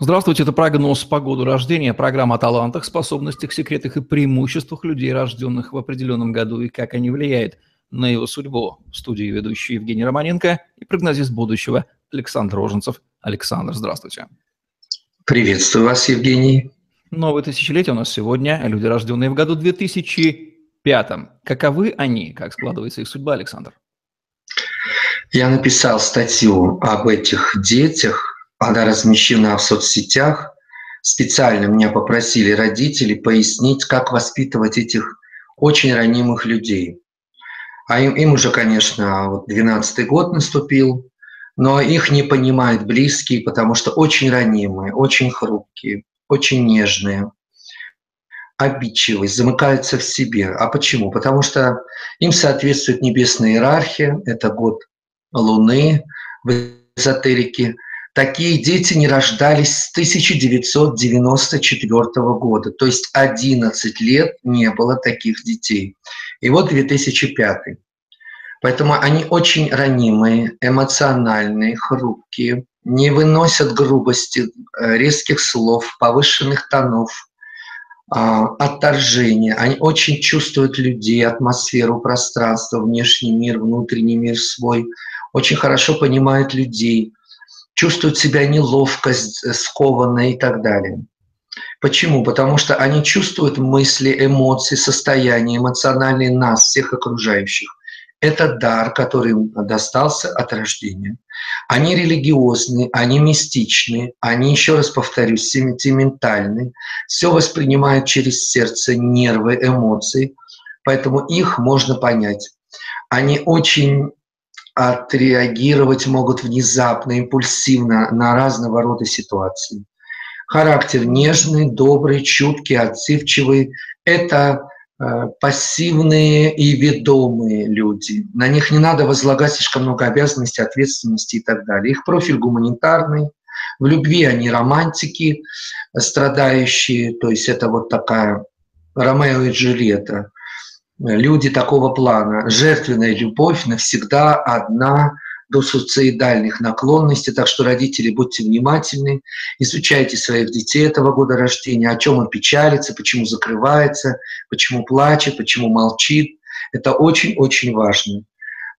Здравствуйте, это прогноз по году рождения, программа о талантах, способностях, секретах и преимуществах людей, рожденных в определенном году, и как они влияют на его судьбу. В студии ведущий Евгений Романенко и прогнозист будущего Александр Роженцев. Александр, здравствуйте. Приветствую вас, Евгений. Новое тысячелетие у нас сегодня. Люди, рожденные в году 2005. Каковы они? Как складывается их судьба, Александр? Я написал статью об этих детях, она размещена в соцсетях. Специально меня попросили родители пояснить, как воспитывать этих очень ранимых людей. А им, им уже, конечно, вот 12 год наступил, но их не понимают близкие, потому что очень ранимые, очень хрупкие, очень нежные, обидчивые, замыкаются в себе. А почему? Потому что им соответствует небесная иерархия, это год Луны в эзотерике – Такие дети не рождались с 1994 года, то есть 11 лет не было таких детей. И вот 2005. Поэтому они очень ранимые, эмоциональные, хрупкие, не выносят грубости, э, резких слов, повышенных тонов, а, отторжения. Они очень чувствуют людей, атмосферу, пространство, внешний мир, внутренний мир свой, очень хорошо понимают людей – чувствуют себя неловко, э, скованно и так далее. Почему? Потому что они чувствуют мысли, эмоции, состояние эмоциональные нас, всех окружающих. Это дар, который им достался от рождения. Они религиозны, они мистичны, они, еще раз повторюсь, сентиментальны, все воспринимают через сердце, нервы, эмоции, поэтому их можно понять. Они очень отреагировать могут внезапно, импульсивно на разного рода ситуации. Характер нежный, добрый, чуткий, отзывчивый – это э, пассивные и ведомые люди. На них не надо возлагать слишком много обязанностей, ответственности и так далее. Их профиль гуманитарный, в любви они романтики, страдающие, то есть это вот такая Ромео и Джульетта люди такого плана. Жертвенная любовь навсегда одна до суицидальных наклонностей, так что родители, будьте внимательны, изучайте своих детей этого года рождения, о чем он печалится, почему закрывается, почему плачет, почему молчит. Это очень-очень важно.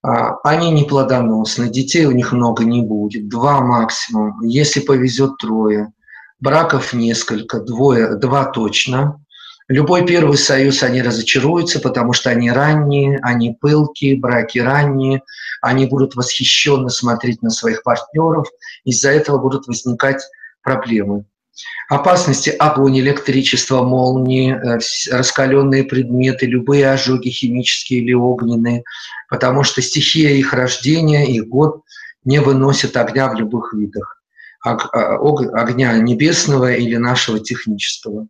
А, они не плодоносны, детей у них много не будет, два максимум, если повезет трое. Браков несколько, двое, два точно. Любой первый союз они разочаруются, потому что они ранние, они пылкие, браки ранние, они будут восхищенно смотреть на своих партнеров, из-за этого будут возникать проблемы. Опасности – огонь, электричество, молнии, э, раскаленные предметы, любые ожоги химические или огненные, потому что стихия их рождения, их год не выносит огня в любых видах. А, огня небесного или нашего технического.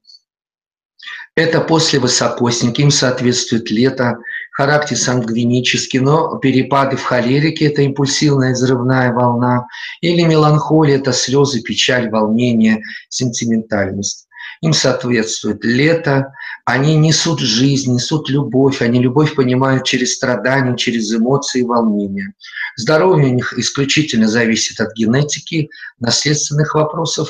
Это после высокосники, им соответствует лето, характер сангвинический, но перепады в холерике – это импульсивная взрывная волна, или меланхолия – это слезы, печаль, волнение, сентиментальность. Им соответствует лето, они несут жизнь, несут любовь, они любовь понимают через страдания, через эмоции и волнения. Здоровье у них исключительно зависит от генетики, наследственных вопросов,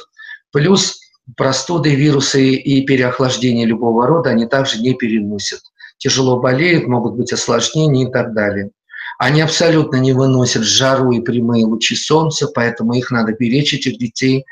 плюс простуды, вирусы и переохлаждение любого рода они также не переносят. Тяжело болеют, могут быть осложнения и так далее. Они абсолютно не выносят жару и прямые лучи солнца, поэтому их надо беречь, этих детей,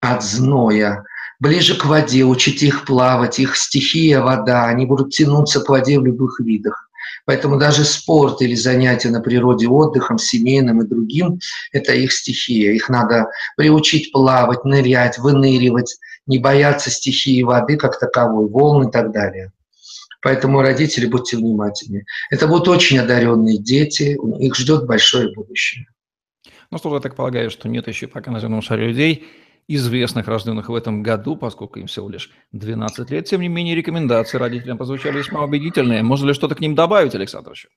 от зноя. Ближе к воде, учить их плавать, их стихия – вода, они будут тянуться к воде в любых видах. Поэтому даже спорт или занятия на природе отдыхом, семейным и другим – это их стихия. Их надо приучить плавать, нырять, выныривать, не бояться стихии воды как таковой, волн и так далее. Поэтому родители, будьте внимательны. Это будут очень одаренные дети, их ждет большое будущее. Ну что я так полагаю, что нет еще пока на земном шаре людей, известных, рожденных в этом году, поскольку им всего лишь 12 лет. Тем не менее, рекомендации родителям прозвучали весьма убедительные. Можно ли что-то к ним добавить, Александр? Еще?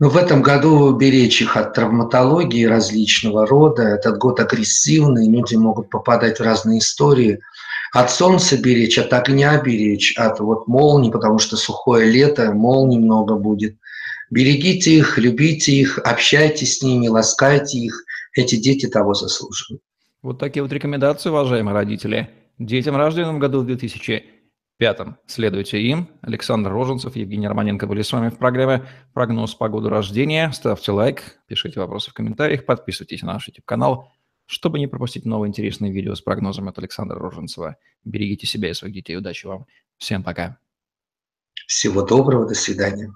Ну, в этом году беречь их от травматологии различного рода. Этот год агрессивный, люди могут попадать в разные истории. От солнца беречь, от огня беречь, от вот молний, потому что сухое лето, молний много будет. Берегите их, любите их, общайтесь с ними, ласкайте их. Эти дети того заслуживают. Вот такие вот рекомендации, уважаемые родители. Детям, рожденным в году в 2005 следуйте им. Александр Роженцев, Евгений Романенко были с вами в программе «Прогноз по году рождения». Ставьте лайк, пишите вопросы в комментариях, подписывайтесь на наш YouTube-канал, чтобы не пропустить новые интересные видео с прогнозами от Александра Роженцева. Берегите себя и своих детей. Удачи вам. Всем пока. Всего доброго. До свидания.